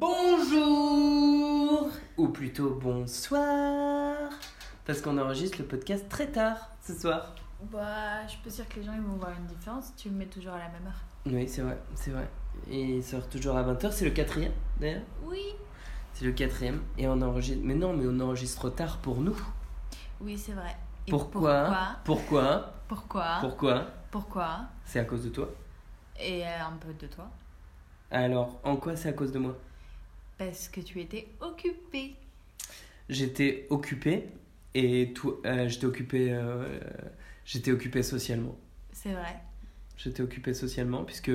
Bonjour Ou plutôt bonsoir Parce qu'on enregistre le podcast très tard ce soir. Bah, je peux dire que les gens ils vont voir une différence. Tu le mets toujours à la même heure. Oui, c'est vrai, c'est vrai. Et il sort toujours à 20h, c'est le quatrième d'ailleurs. Oui. C'est le quatrième. Et on enregistre. Mais non, mais on enregistre tard pour nous. Oui, c'est vrai. Et Pourquoi? Pourquoi? Pourquoi? Pourquoi? Pourquoi? C'est à cause de toi? Et euh, un peu de toi. Alors, en quoi c'est à cause de moi? Parce que tu étais occupé. J'étais occupé et tout, euh, j'étais occupé, euh, j'étais occupé socialement. C'est vrai. J'étais occupé socialement puisque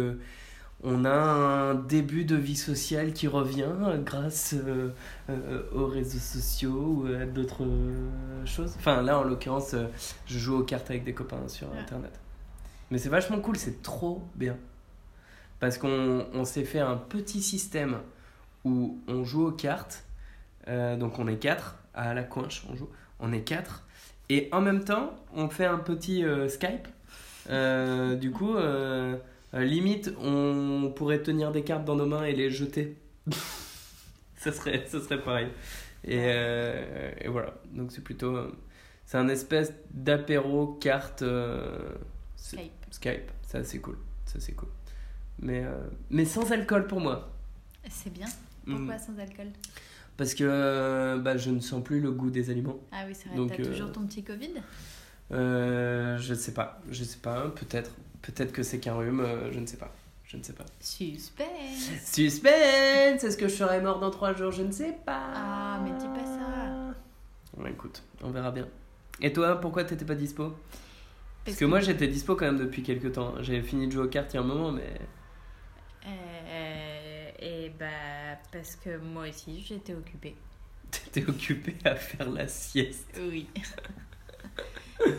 on a un début de vie sociale qui revient grâce euh, euh, aux réseaux sociaux ou à d'autres euh, choses. Enfin là en l'occurrence, je joue aux cartes avec des copains sur Ouais. internet. Mais c'est vachement cool, c'est trop bien. Parce qu'on on s'est fait un petit système où on joue aux cartes. Euh, donc on est quatre à la coinche, on joue. On est quatre. Et en même temps, on fait un petit euh, Skype. Euh, du coup, limite, on pourrait tenir des cartes dans nos mains et les jeter. ça, serait, ça serait pareil. Et, et voilà. Donc c'est plutôt. c'est un espèce d'apéro carte Skype. Skype. Ça, c'est cool. Ça, c'est cool. Mais, mais sans alcool pour moi. C'est bien. Pourquoi sans alcool Parce que euh, bah, je ne sens plus le goût des aliments. Ah oui, c'est vrai. Donc, T'as euh, toujours ton petit Covid? Euh, je sais pas. Je sais pas. Peut-être. Peut-être que c'est qu'un rhume. euh, je ne sais pas. Je ne sais pas. Suspense. Suspense Est-ce que je serai mort dans trois jours? Je ne sais pas. Ah, mais dis pas ça. Bon, écoute, on verra bien. Et toi, pourquoi t'étais pas dispo? Parce, Parce que, moi, j'étais dispo quand même depuis quelques temps. J'avais fini de jouer aux cartes il y a un moment, mais. Euh, et bah, parce que moi aussi j'étais occupée. T'étais occupé à faire la sieste. Oui.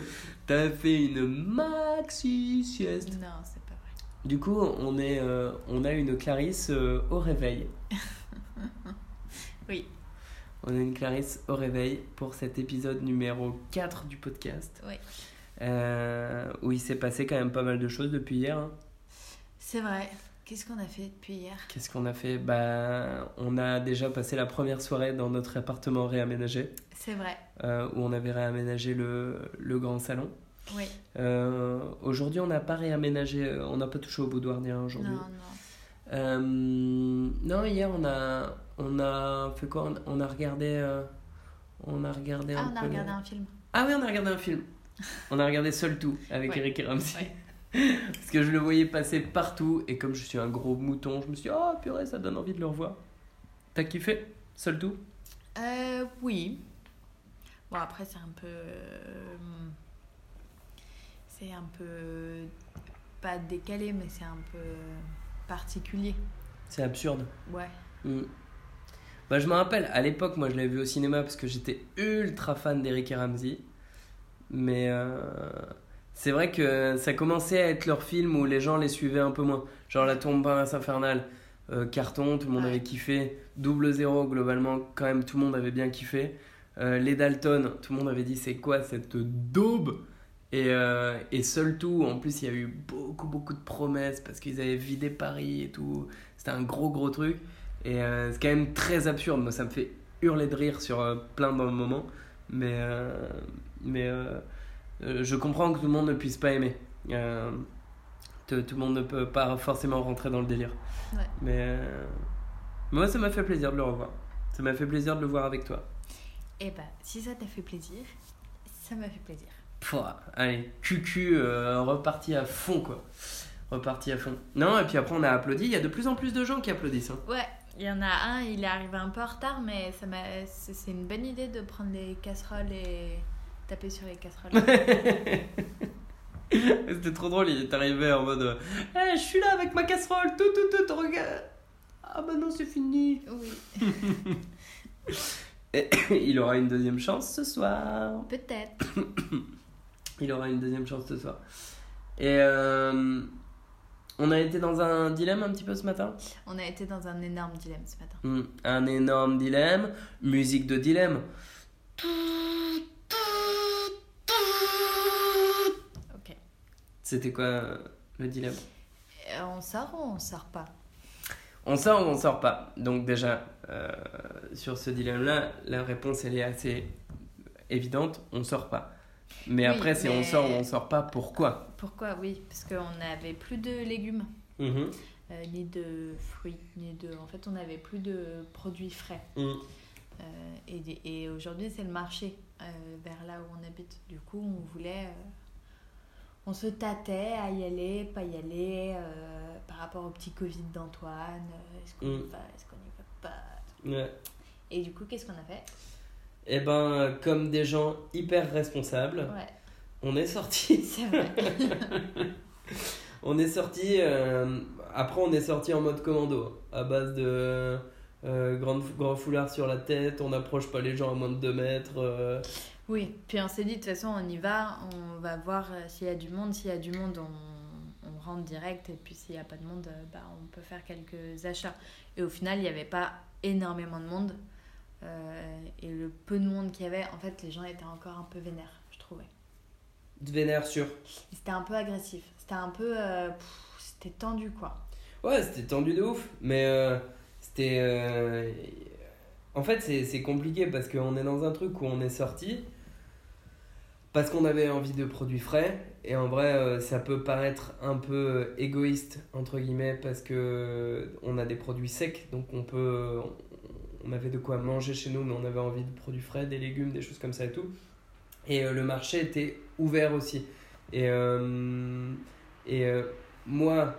T'as fait une maxi sieste. non, c'est pas vrai. Du coup, on, est, euh, on a une Clarisse euh, au réveil. Oui. On a une Clarisse au réveil pour cet épisode numéro 4 du podcast. Oui. Euh, où il s'est passé quand même pas mal de choses depuis hier. hein. C'est vrai. Qu'est-ce qu'on a fait depuis hier? Qu'est-ce qu'on a fait? Bah, On a déjà passé la première soirée dans notre appartement réaménagé, C'est vrai. euh, où on avait réaménagé le, le grand salon. Oui. Euh, aujourd'hui, on n'a pas réaménagé, euh, on n'a pas touché au boudoir ni rien Non, aujourd'hui. non. Euh, non, hier, on a, on a fait quoi? On, on a regardé. on a regardé Ah, un on a regardé un film. Ah oui, on a regardé un film. On a regardé Seul Tout avec Ouais. Eric et Ramsey. Ouais. Parce que je le voyais passer partout et comme je suis un gros mouton, je me suis dit, oh purée, ça donne envie de le revoir. T'as kiffé Seul Tout? Euh, oui. Bon, après, c'est un peu. euh, C'est un peu. Pas décalé, mais c'est un peu particulier. C'est absurde. Ouais. Mm. Bah, je me rappelle, à l'époque, moi je l'avais vu au cinéma parce que j'étais ultra fan d'Eric et Ramsey. Mais euh, c'est vrai que ça commençait à être leur film où les gens les suivaient un peu moins. Genre La tombe Pince infernale, euh, carton, tout le monde Ouais. avait kiffé. Double zéro, globalement, quand même, tout le monde avait bien kiffé. Euh, les Dalton, tout le monde avait dit c'est quoi cette daube? Et, euh, et seul tout, en plus il y a eu beaucoup beaucoup de promesses parce qu'ils avaient vidé Paris et tout. C'était un gros gros truc. Et euh, c'est quand même très absurde. Moi, ça me fait hurler de rire sur plein de moments. Mais, euh, mais euh, je comprends que tout le monde ne puisse pas aimer. Euh, tout, tout le monde ne peut pas forcément rentrer dans le délire. Ouais. Mais euh, moi, ça m'a fait plaisir de le revoir. Ça m'a fait plaisir de le voir avec toi. Et bah, si ça t'a fait plaisir, ça m'a fait plaisir. Pouah, allez, cucu, euh, reparti à fond quoi. Reparti à fond. Non, et puis après on a applaudi. Il y a de plus en plus de gens qui applaudissent. hein. Ouais, il y en a un, il est arrivé un peu en retard, mais ça m'a... c'est c'est une bonne idée de prendre les casseroles et taper sur les casseroles. C'était trop drôle, il est arrivé en mode euh, Eh, je suis là avec ma casserole, tout, tout, tout, regarde. Ah bah non, c'est fini. oui, Et il aura une deuxième chance ce soir. peut-être. Il aura une deuxième chance ce soir. Et euh, on a été dans un dilemme un petit peu ce matin? On a été dans un énorme dilemme ce matin. Hmm, Un énorme dilemme. Musique de dilemme. C'était quoi euh, le dilemme? Euh, On sort ou on sort pas? On sort ou on sort pas? Donc déjà, euh, sur ce dilemme-là, la réponse elle est assez évidente, on sort pas. Mais Oui, après, c'est mais- on sort ou on sort pas, pourquoi? Pourquoi? Oui, parce qu'on n'avait plus de légumes, Mhm. euh, ni de fruits, ni de. En fait, on n'avait plus de produits frais. Mhm. Euh, et et aujourd'hui, c'est le marché vers là où on habite. Du coup, on voulait. On se tâtait à y aller, pas y aller, euh, par rapport au petit Covid d'Antoine. euh, est-ce qu'on Mm. y va, est-ce qu'on y va pas? Ouais. Et du coup, qu'est-ce qu'on a fait? Eh ben, comme des gens hyper responsables, Ouais, on est sorti. c'est vrai. On est sorti. euh, après, on est sorti en mode commando, à base de euh, grande, grand foulard sur la tête. On n'approche pas les gens à moins de 2 mètres. euh, Oui, puis on s'est dit, de toute façon, on y va, on va voir euh, s'il y a du monde. S'il y a du monde, on, on rentre direct. Et puis s'il n'y a pas de monde, euh, bah, on peut faire quelques achats. Et au final, il n'y avait pas énormément de monde. Euh, et le peu de monde qu'il y avait, en fait, les gens étaient encore un peu vénères, je trouvais. de vénère sur. C'était un peu agressif. C'était un peu... euh, c'était tendu, quoi. Ouais, c'était tendu de ouf, mais euh, c'était. En fait, c'est compliqué parce qu'on est dans un truc où on est sorti parce qu'on avait envie de produits frais, et en vrai, euh, ça peut paraître un peu égoïste, entre guillemets, parce que on a des produits secs, donc on peut. On avait de quoi manger chez nous, mais on avait envie de produits frais, des légumes, des choses comme ça et tout. Et euh, le marché était ouvert aussi. Et, euh, et moi,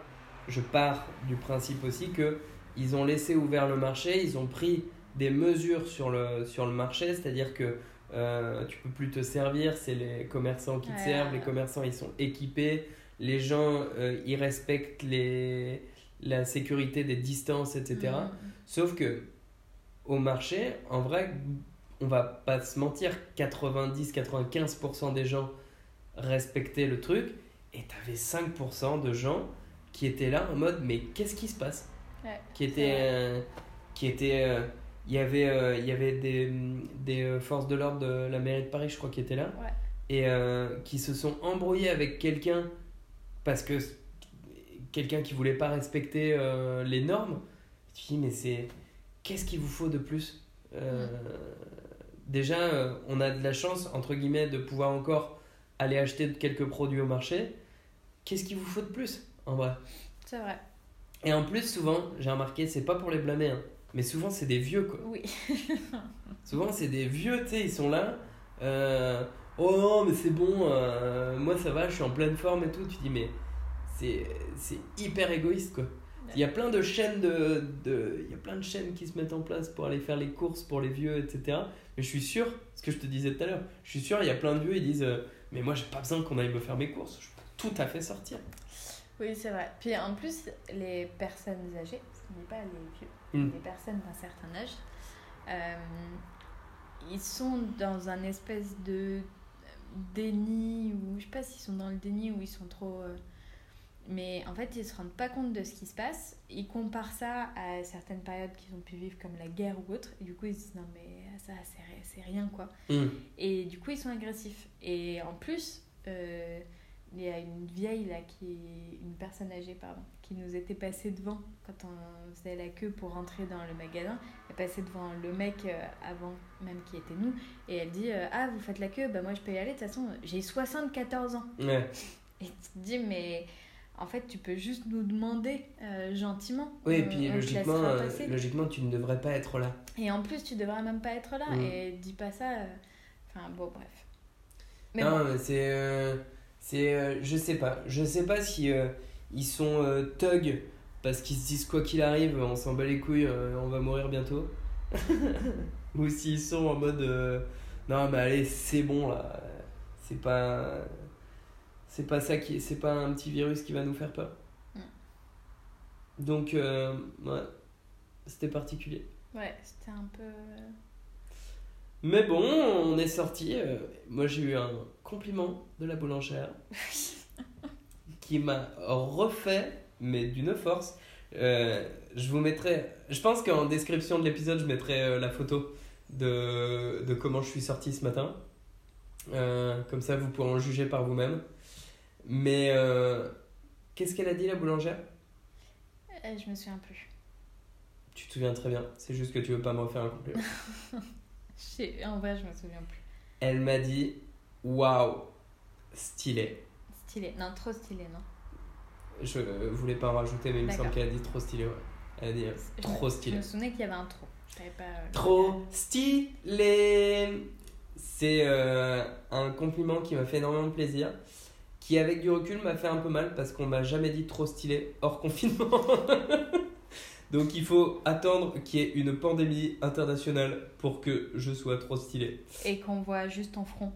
je pars du principe aussi que ils ont laissé ouvert le marché, ils ont pris des mesures sur le, sur le marché, c'est-à-dire que euh, tu peux plus te servir, c'est les commerçants qui te Ouais. servent, les commerçants ils sont équipés, les gens euh, ils respectent les, la sécurité des distances, etc. Mm. Sauf que au marché, en vrai, on va pas se mentir, 90-95% des gens respectaient le truc et t'avais 5% de gens qui étaient là en mode mais qu'est-ce qui se passe? Ouais, Qui étaient. euh, qui étaient euh, il y avait, euh, il y avait des, des euh, forces de l'ordre de la mairie de Paris, je crois, qui étaient là. Ouais. Et euh, qui se sont embrouillés avec quelqu'un parce que quelqu'un qui voulait pas respecter euh, les normes. Tu dis, mais c'est. Qu'est-ce qu'il vous faut de plus Euh, Déjà, on a de la chance, entre guillemets, de pouvoir encore aller acheter quelques produits au marché. Qu'est-ce qu'il vous faut de plus, en vrai? C'est vrai. Et en plus, souvent, j'ai remarqué, c'est pas pour les blâmer, hein, mais souvent, c'est des vieux, quoi. Oui. Souvent, c'est des vieux, tu sais, ils sont là. euh, oh non, mais c'est bon, euh, moi ça va, je suis en pleine forme et tout. Tu dis, mais c'est c'est hyper égoïste, quoi. Il y a plein de chaînes de, de il y a plein de chaînes qui se mettent en place pour aller faire les courses pour les vieux etc mais je suis sûr ce que je te disais tout à l'heure je suis sûr il y a plein de vieux ils disent euh, mais moi j'ai pas besoin qu'on aille me faire mes courses je peux tout à fait sortir Oui, c'est vrai. Puis en plus, les personnes âgées, qu'on dit pas les vieux, Mm. les personnes d'un certain âge, euh, ils sont dans un espèce de déni, ou je sais pas s'ils sont dans le déni ou ils sont trop. euh, mais en fait, ils se rendent pas compte de ce qui se passe. Ils comparent ça à certaines périodes qu'ils ont pu vivre, comme la guerre ou autre. Et du coup, ils se disent non, mais ça, c'est ri- c'est rien quoi. Hum. Et du coup, ils sont agressifs. Et en plus, euh, il y a une vieille, là, qui une personne âgée, pardon, qui nous était passée devant quand on faisait la queue pour rentrer dans le magasin. Elle passée devant le mec euh, avant même qui était nous. Et elle dit euh, Ah, vous faites la queue Bah, moi, je peux y aller. De toute façon, j'ai 74 ans. ouais Et tu te dis Mais en fait, tu peux juste nous demander euh, gentiment. oui et puis logiquement euh, logiquement tu ne devrais pas être là Et en plus, tu devrais même pas être là. Mm. Et dis pas ça. euh, Enfin, bon, bref. Mais non bon. mais c'est c'est euh, je sais pas. Je sais pas si euh, ils sont euh, thug parce qu'ils se disent quoi qu'il arrive on s'en bat les couilles euh, on va mourir bientôt. Ou s'ils sont en mode non mais allez c'est bon là. C'est pas c'est pas ça qui c'est pas un petit virus qui va nous faire peur. Mm. donc ouais. C'était particulier. Ouais, c'était un peu. mais bon on est sorti moi j'ai eu un compliment de la boulangère qui m'a refait mais d'une force Euh, je vous mettrai je pense qu'en description de l'épisode je mettrai euh, la photo de, de comment je suis sorti ce matin Euh, comme ça vous pourrez en juger par vous-même mais qu'est-ce qu'elle a dit la boulangère? Je me souviens plus. Tu te souviens très bien. C'est juste que tu veux pas me refaire un compliment. En vrai, je me souviens plus. Elle m'a dit Waouh, stylé. Stylé. Non, trop stylé, non Je voulais pas en rajouter, mais il me semble qu'elle a dit trop stylé. Ouais. Elle a dit euh, Je trop me- stylé. Je me souvenais qu'il y avait un trop. Pas. euh, Trop stylé. C'est euh, un compliment qui m'a fait énormément plaisir. Qui, avec du recul, m'a fait un peu mal parce qu'on m'a jamais dit trop stylé hors confinement. Donc il faut attendre qu'il y ait une pandémie internationale pour que je sois trop stylé. Et qu'on voit juste ton front.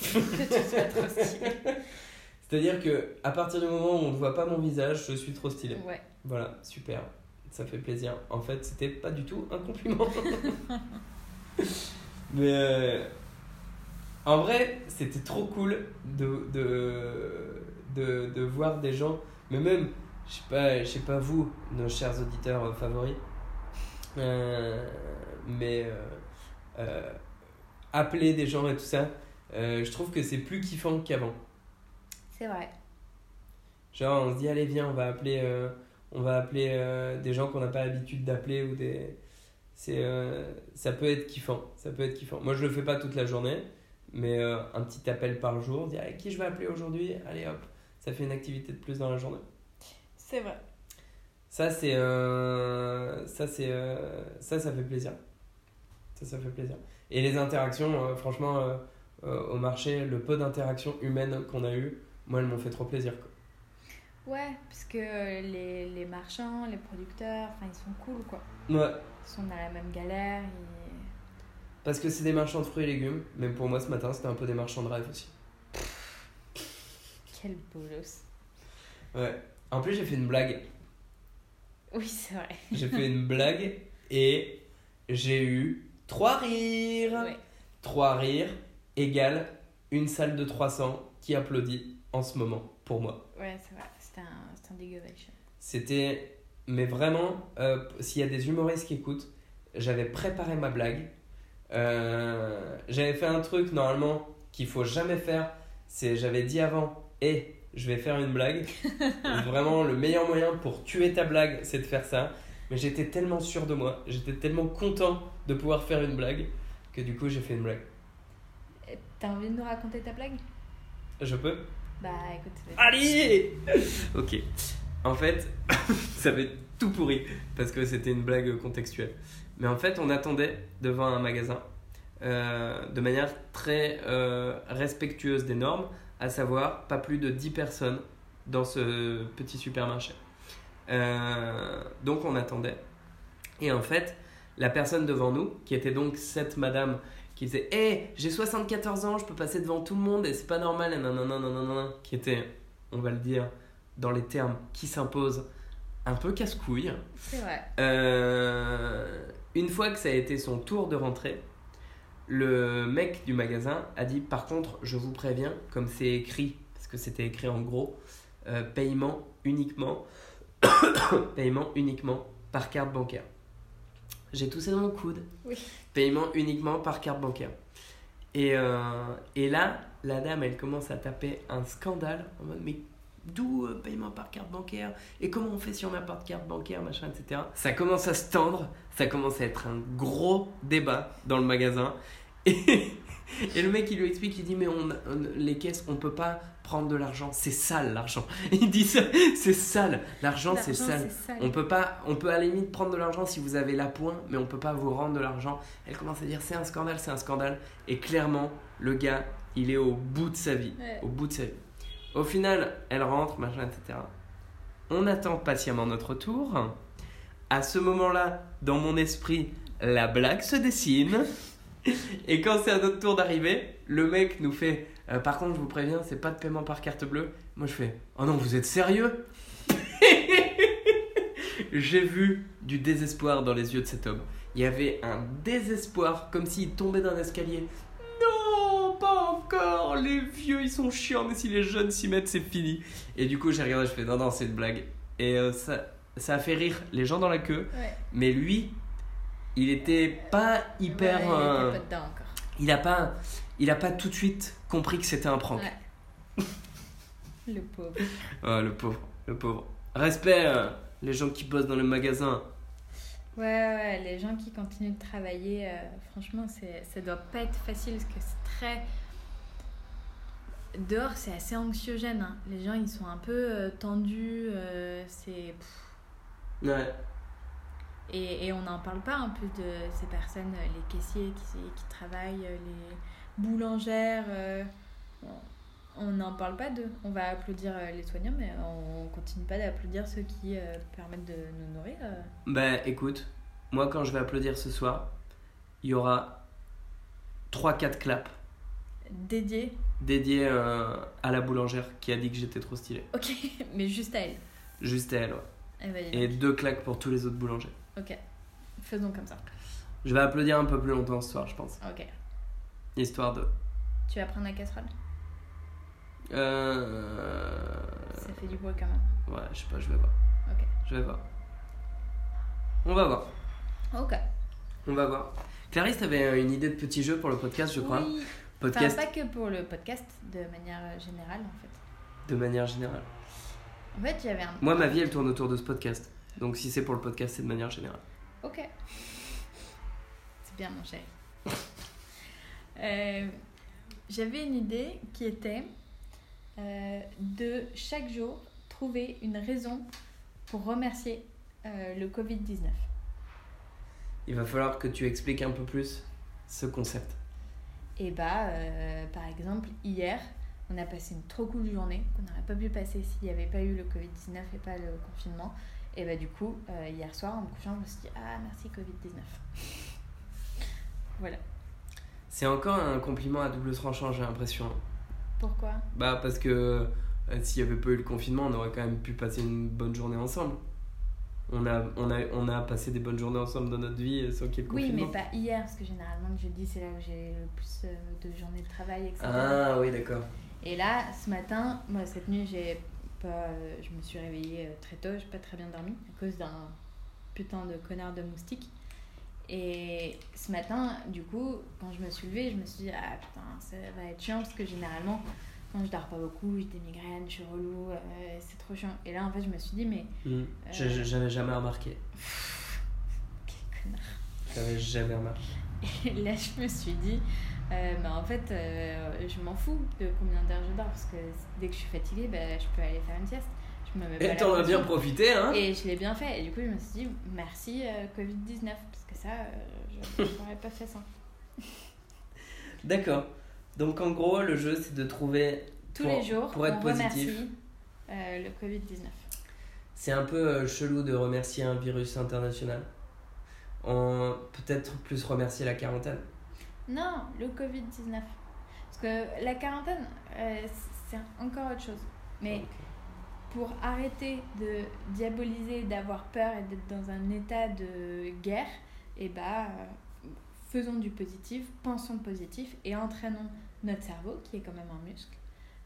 C'est-à-dire que à partir du moment où on ne voit pas mon visage, je suis trop stylé. Ouais. Voilà, super. Ça fait plaisir. En fait, c'était pas du tout un compliment. Mais euh, en vrai, c'était trop cool de, de, de, de voir des gens, mais même, je sais pas, je sais pas vous, nos chers auditeurs euh, favoris, euh, mais euh, appeler des gens et tout ça, euh, je trouve que c'est plus kiffant qu'avant. C'est vrai. Genre, on se dit, allez, viens, on va appeler, euh, on va appeler euh, des gens qu'on n'a pas l'habitude d'appeler ou des. C'est, ça peut être kiffant. Ça peut être kiffant. Moi, je le fais pas toute la journée, mais un petit appel par jour, dire, allez, qui je vais appeler aujourd'hui? Allez, hop, ça fait une activité de plus dans la journée. C'est vrai. Ça, c'est. ça, c'est. ça, ça fait plaisir. Ça, ça fait plaisir. Et les interactions, franchement, au marché, le peu d'interactions humaines qu'on a eues, moi, elles m'ont fait trop plaisir. quoi. Ouais, parce que les, les marchands, les producteurs, enfin, ils sont cool, quoi. Ouais. Ils sont dans la même galère. Ils... Parce que c'est des marchands de fruits et légumes, même pour moi ce matin c'était un peu des marchands de rêve aussi. Quel bolos. Ouais. En plus j'ai fait une blague. Oui, c'est vrai. J'ai fait une blague et j'ai eu trois rires. Ouais. Trois rires égale une salle de 300 qui applaudit en ce moment pour moi. Ouais, c'est vrai. C'était un, un. C'était. Mais vraiment, euh, s'il y a des humoristes qui écoutent, j'avais préparé ma blague. Euh, j'avais fait un truc normalement qu'il faut jamais faire. C'est j'avais dit avant, et je vais faire une blague. vraiment, le meilleur moyen pour tuer ta blague, c'est de faire ça. Mais j'étais tellement sûr de moi, j'étais tellement content de pouvoir faire une blague que du coup j'ai fait une blague. T'as envie de nous raconter ta blague? Je peux Bah, écoute. Allez Ok. En fait, ça va être tout pourri parce que c'était une blague contextuelle. Mais en fait, on attendait devant un magasin euh, de manière très euh, respectueuse des normes, à savoir pas plus de 10 personnes dans ce petit supermarché. Euh, donc on attendait. Et en fait, la personne devant nous, qui était donc cette madame qui disait Hé, j'ai 74 ans, je peux passer devant tout le monde et c'est pas normal, et nanana, nanana, qui était, on va le dire, dans les termes qui s'imposent, un peu casse-couille. C'est vrai. Euh, une fois que ça a été son tour de rentrer, le mec du magasin a dit Par contre, je vous préviens, comme c'est écrit, parce que c'était écrit en gros, euh, paiement uniquement, paiement uniquement par carte bancaire. J'ai toussé dans mon coude. Oui. Paiement uniquement par carte bancaire. Et, euh, et là, la dame, elle commence à taper un scandale en mode Mais d'où euh, paiement par carte bancaire? Et comment on fait si on n'a pas de carte bancaire, machin, etc. Ça commence à se tendre, ça commence à être un gros débat dans le magasin. Et, et le mec, il lui explique, il dit Mais on, on- les caisses, on peut pas prendre de l'argent, c'est sale l'argent. Il dit ça, c'est sale, l'argent c'est sale. On peut pas, on peut à la limite prendre de l'argent si vous avez la pointe, mais on peut pas vous rendre de l'argent. Elle commence à dire c'est un scandale, c'est un scandale. Et clairement, le gars, il est au bout de sa vie, Ouais. au bout de sa vie. Au final, elle rentre, machin, etc. On attend patiemment notre tour. À ce moment-là, dans mon esprit, la blague se dessine. Et quand c'est à notre tour d'arriver, le mec nous fait euh, Par contre, je vous préviens, c'est pas de paiement par carte bleue. Moi, je fais Oh non, vous êtes sérieux? J'ai vu du désespoir dans les yeux de cet homme. Il y avait un désespoir, comme s'il tombait d'un escalier. Non, pas encore Les vieux, ils sont chiants, mais si les jeunes s'y mettent, c'est fini. Et du coup, j'ai regardé, je fais Non, non, c'est une blague. Et euh, ça, ça a fait rire les gens dans la queue. Ouais. Mais lui, il était pas hyper. Ouais, il euh, était pas dedans encore. il a pas, il a pas tout de suite compris que c'était un prank. Ouais. Le pauvre. Oh, le pauvre, le pauvre. Respect, euh, les gens qui bossent dans le magasin. Ouais, ouais, les gens qui continuent de travailler, euh, franchement, ça doit pas être facile parce que c'est très. Dehors, c'est assez anxiogène. hein. Les gens, ils sont un peu euh, tendus. euh, c'est. Ouais. Et, et on n'en parle pas un peu de ces personnes, euh, les caissiers qui, qui travaillent, euh, les boulangères. euh, on- n'en parle pas d'eux. On va applaudir les soignants, mais on continue pas d'applaudir ceux qui euh, permettent de nous nourrir. Bah écoute, moi quand je vais applaudir ce soir, il y aura 3-4 claps Dédiés. dédiés euh, à la boulangère qui a dit que j'étais trop stylé. Ok, mais juste à elle. Juste à elle, ouais. Eh ben, Et deux claques pour tous les autres boulangers. Ok, faisons comme ça. Je vais applaudir un peu plus longtemps ce soir, je pense. Ok. Histoire de. Tu vas prendre la casserole? Euh... Ça fait du bruit quand même. Ouais, je sais pas, je vais voir. Ok. Je vais voir. On va voir. Ok. On va voir. Clarisse, t'avais une idée de petit jeu pour le podcast, je crois. Oui. Podcast Enfin, pas que pour le podcast, de manière euh, générale en fait. de manière générale. En fait, j'avais un. Moi, ma vie, elle tourne autour de ce podcast. Donc si c'est pour le podcast, c'est de manière générale. Ok. C'est bien, mon chéri. Euh, J'avais une idée qui était euh, de chaque jour trouver une raison pour remercier euh, le Covid-19. Il va falloir que tu expliques un peu plus ce concept. Et bah, euh, par exemple, hier, on a passé une trop cool journée qu'on n'aurait pas pu passer s'il n'y avait pas eu le Covid-19 et pas le confinement. Et bah, du coup, euh, hier soir, en me couchant, je me suis dit Ah, merci Covid-19. voilà. C'est encore un compliment à double tranchant, j'ai l'impression. Pourquoi? Bah parce que euh, s'il n'y avait pas eu le confinement, on aurait quand même pu passer une bonne journée ensemble. On a, on a, on a passé des bonnes journées ensemble dans notre vie euh, sans qu'il y ait le Oui, confinement. mais pas hier, parce que généralement, le jeudi, c'est là où j'ai le plus euh, de journées de travail, etc. Ah oui, d'accord. Et là, ce matin, moi, cette nuit, j'ai pas, euh, je me suis réveillée euh, très tôt, j'ai pas très bien dormi à cause d'un putain de connard de moustique. Et ce matin, du coup, quand je me suis levée, je me suis dit, ah putain, ça va être chiant parce que généralement, quand je dors pas beaucoup, j'ai des migraines, je suis relou, euh, c'est trop chiant. Et là, en fait, je me suis dit, mais Hmm. J'ai- J'avais jamais remarqué. quel connard. J'avais jamais remarqué. Et là, je me suis dit, euh, bah, en fait, euh, je m'en fous de combien d'heures je dors parce que dès que je suis fatiguée, bah, je peux aller faire une sieste. Je me mets pas Et t'en as bien profité, hein Et je l'ai bien fait. Et du coup, je me suis dit, merci euh, Covid-19 parce que ça, euh, je n'aurais pas fait ça. D'accord. Donc en gros, le jeu, c'est de trouver... Tous pour- les jours, pour être on positif. remercie le Covid-19. C'est un peu chelou de remercier un virus international. On peut-être plus remercier la quarantaine. Non, le Covid-19. Parce que la quarantaine, euh, c'est encore autre chose. Mais pour arrêter de diaboliser, d'avoir peur et d'être dans un état de guerre, et bah, euh, faisons du positif, pensons positif et entraînons notre cerveau, qui est quand même un muscle,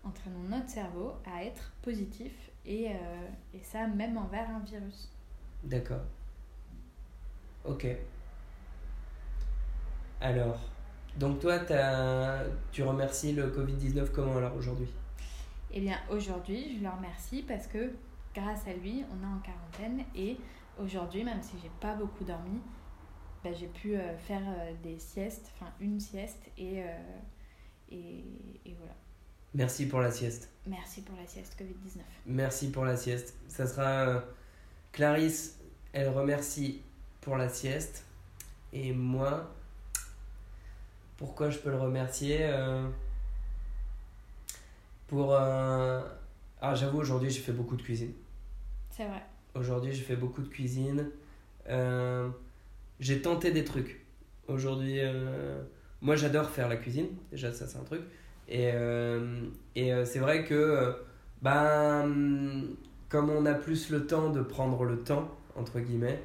entraînons notre cerveau à être positif et, euh, et ça même envers un virus. D'accord. Ok. Alors, donc toi, tu remercies le Covid-19 comment alors aujourd'hui? Eh bien, aujourd'hui, je le remercie parce que grâce à lui, on est en quarantaine et aujourd'hui, même si j'ai pas beaucoup dormi, bah, j'ai pu euh, faire euh, des siestes, enfin une sieste et, euh, et, et voilà. Merci pour la sieste. Merci pour la sieste Covid-19. Merci pour la sieste. Ça sera Clarisse, elle remercie pour la sieste. Et moi, pourquoi je peux le remercier euh, Pour. Ah, j'avoue, aujourd'hui, j'ai fait beaucoup de cuisine. C'est vrai. Aujourd'hui, j'ai fait beaucoup de cuisine. Euh, j'ai tenté des trucs. Aujourd'hui, euh, moi j'adore faire la cuisine. Déjà, ça c'est un truc. Et, euh, et c'est vrai que, ben, comme on a plus le temps de prendre le temps, entre guillemets,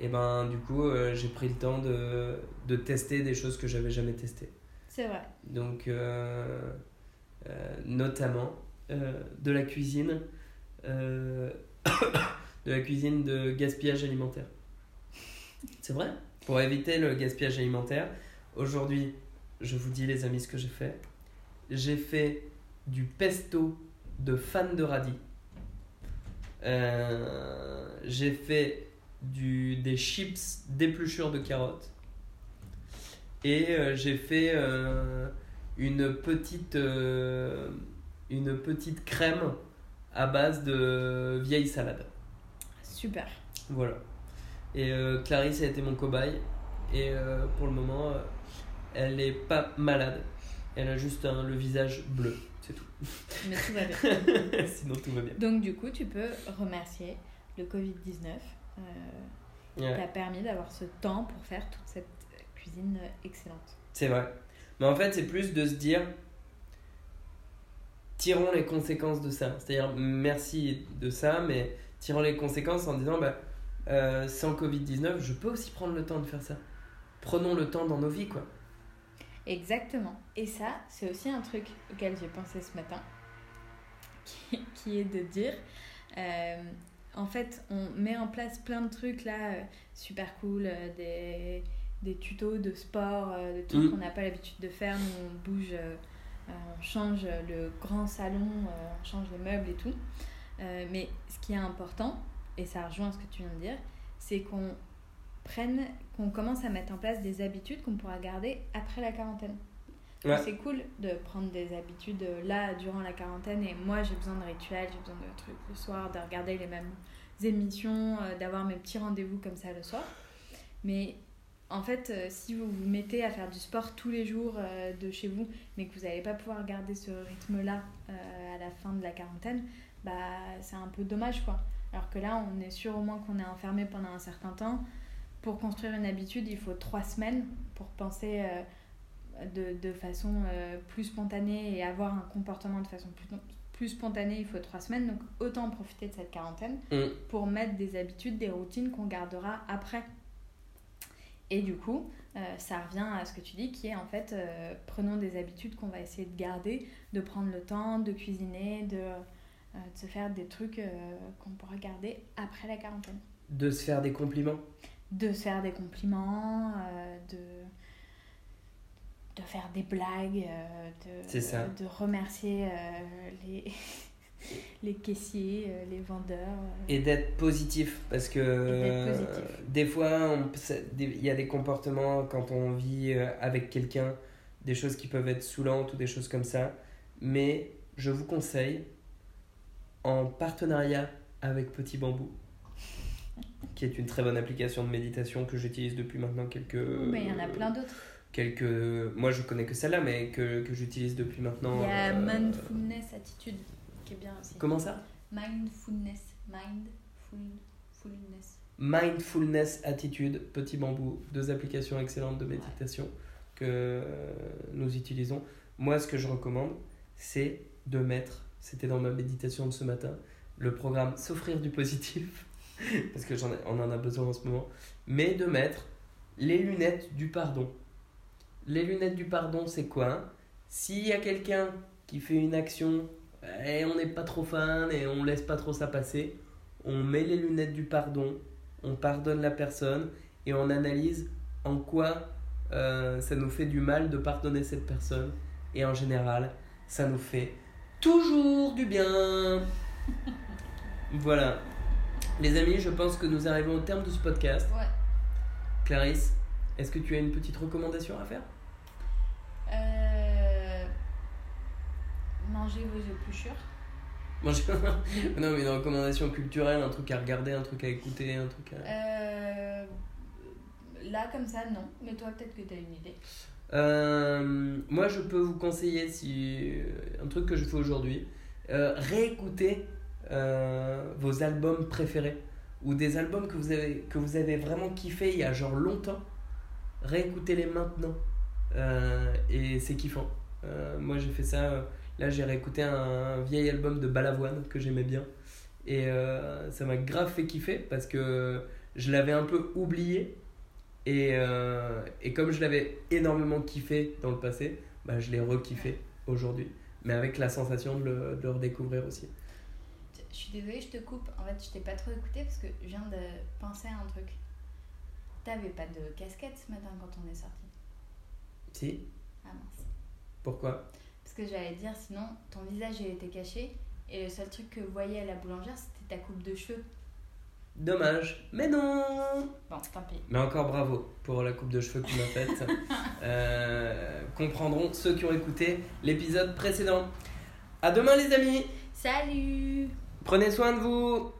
et ben du coup, euh, j'ai pris le temps de, de tester des choses que j'avais jamais testées. C'est vrai. Donc, euh, euh, notamment de la cuisine, de la cuisine de gaspillage alimentaire. C'est vrai? Pour éviter le gaspillage alimentaire, aujourd'hui, je vous dis les amis ce que j'ai fait. J'ai fait du pesto de fan de radis. J'ai fait du, des chips d'épluchure de carottes. Et euh, j'ai fait euh, une, petite, euh, une petite crème à base de vieille salade. Super. Voilà. Et Clarisse a été mon cobaye. Et pour le moment, elle est pas malade. Elle a juste un- le visage bleu. C'est tout. Mais tout va bien. Sinon, tout va bien. Donc du coup, tu peux remercier le Covid-19 euh, qui t'a permis d'avoir ce temps pour faire toute cette cuisine excellente. c'est vrai. Mais en fait, c'est plus de se dire tirons les conséquences de ça. C'est-à-dire, merci de ça, mais tirons les conséquences en disant bah, euh, sans Covid-19, je peux aussi prendre le temps de faire ça. Prenons le temps dans nos vies, quoi. Exactement. Et ça, c'est aussi un truc auquel j'ai pensé ce matin, qui, qui est de dire, euh, en fait, on met en place plein de trucs là, euh, super cool, euh, des, des tutos de sport, euh, des trucs Mm. qu'on n'a pas l'habitude de faire, nous on bouge, on change le grand salon, on change les meubles et tout. Mais ce qui est important, et ça rejoint ce que tu viens de dire, c'est qu'on prenne, qu'on commence à mettre en place des habitudes qu'on pourra garder après la quarantaine. Ouais. C'est cool de prendre des habitudes euh, là durant la quarantaine et moi j'ai besoin de rituels, j'ai besoin de trucs le soir, de regarder les mêmes émissions, euh, d'avoir mes petits rendez-vous comme ça le soir. Mais en fait, euh, si vous vous mettez à faire du sport tous les jours de chez vous, mais que vous n'allez pas pouvoir garder ce rythme-là à la fin de la quarantaine, bah c'est un peu dommage quoi. Alors que là, on est sûr au moins qu'on est enfermé pendant un certain temps. Pour construire une habitude, il faut trois semaines pour penser de, de façon euh, plus spontanée et avoir un comportement de façon plus, plus spontanée, il faut trois semaines. Donc autant en profiter de cette quarantaine Mm. pour mettre des habitudes, des routines qu'on gardera après. Et du coup, euh, ça revient à ce que tu dis, qui est en fait, euh, prenons des habitudes qu'on va essayer de garder, de prendre le temps, de cuisiner, de, euh, de se faire des trucs qu'on pourra garder après la quarantaine. De se faire des compliments. De se faire des compliments, de, de faire des blagues, euh, de, ça. de remercier euh, les, les caissiers, euh, les vendeurs. Et d'être positif, parce que positif. des fois, il y a des comportements quand on vit avec quelqu'un, des choses qui peuvent être saoulantes ou des choses comme ça. Mais je vous conseille, en partenariat avec Petit Bambou, qui est une très bonne application de méditation que j'utilise depuis maintenant quelques... Mais il y en a plein d'autres. Quelques... Moi, je connais que celle-là, mais que, que j'utilise depuis maintenant... Il y a euh, Mindfulness Attitude qui est bien aussi. Comment ça? Mindfulness. Mindfulness. Mindfulness Attitude, Petit Bambou, deux applications excellentes de méditation que nous utilisons. Moi, ce que je recommande, c'est de mettre, c'était dans ma méditation de ce matin, le programme S'offrir du positif, parce que j'en ai- on en a besoin en ce moment, mais de mettre les lunettes du pardon. Les lunettes du pardon, c'est quoi S'il y a quelqu'un qui fait une action et on n'est pas trop fan et on laisse pas trop ça passer, on met les lunettes du pardon, on pardonne la personne et on analyse en quoi euh, ça nous fait du mal de pardonner cette personne. Et en général, ça nous fait toujours du bien. voilà. Les amis, je pense que nous arrivons au terme de ce podcast. Ouais. Clarisse, est-ce que tu as une petite recommandation à faire Euh... Mangez vos épluchures. Non, mais une recommandation culturelle, un truc à regarder, un truc à écouter, un truc à... Euh... Là, comme ça, non. Mais toi, peut-être que tu as une idée. Euh, moi, je peux vous conseiller si un truc que je fais aujourd'hui, euh, réécouter euh, vos albums préférés ou des albums que vous avez que vous avez vraiment kiffé il y a genre longtemps. Réécoutez-les maintenant Euh, et c'est kiffant. Euh, moi, j'ai fait ça. Là, j'ai réécouté un, vieil album de Balavoine que j'aimais bien et euh, ça m'a grave fait kiffer parce que je l'avais un peu oublié et, euh, et comme je l'avais énormément kiffé dans le passé, bah, je l'ai rekiffé aujourd'hui. Mais avec la sensation de le, de le redécouvrir aussi. Je suis désolée, je te coupe. En fait, je t'ai pas trop écouté parce que je viens de penser à un truc. T'avais pas de casquette ce matin quand on est sorti? Si Ah mince. Pourquoi? Que j'allais dire, sinon, ton visage il était caché et le seul truc que vous voyez à la boulangère, c'était ta coupe de cheveux. Dommage. Mais non Bon, tant pis. Mais encore bravo pour la coupe de cheveux que tu m'as faite. Euh, comprendront ceux qui ont écouté l'épisode précédent. À demain les amis Salut Prenez soin de vous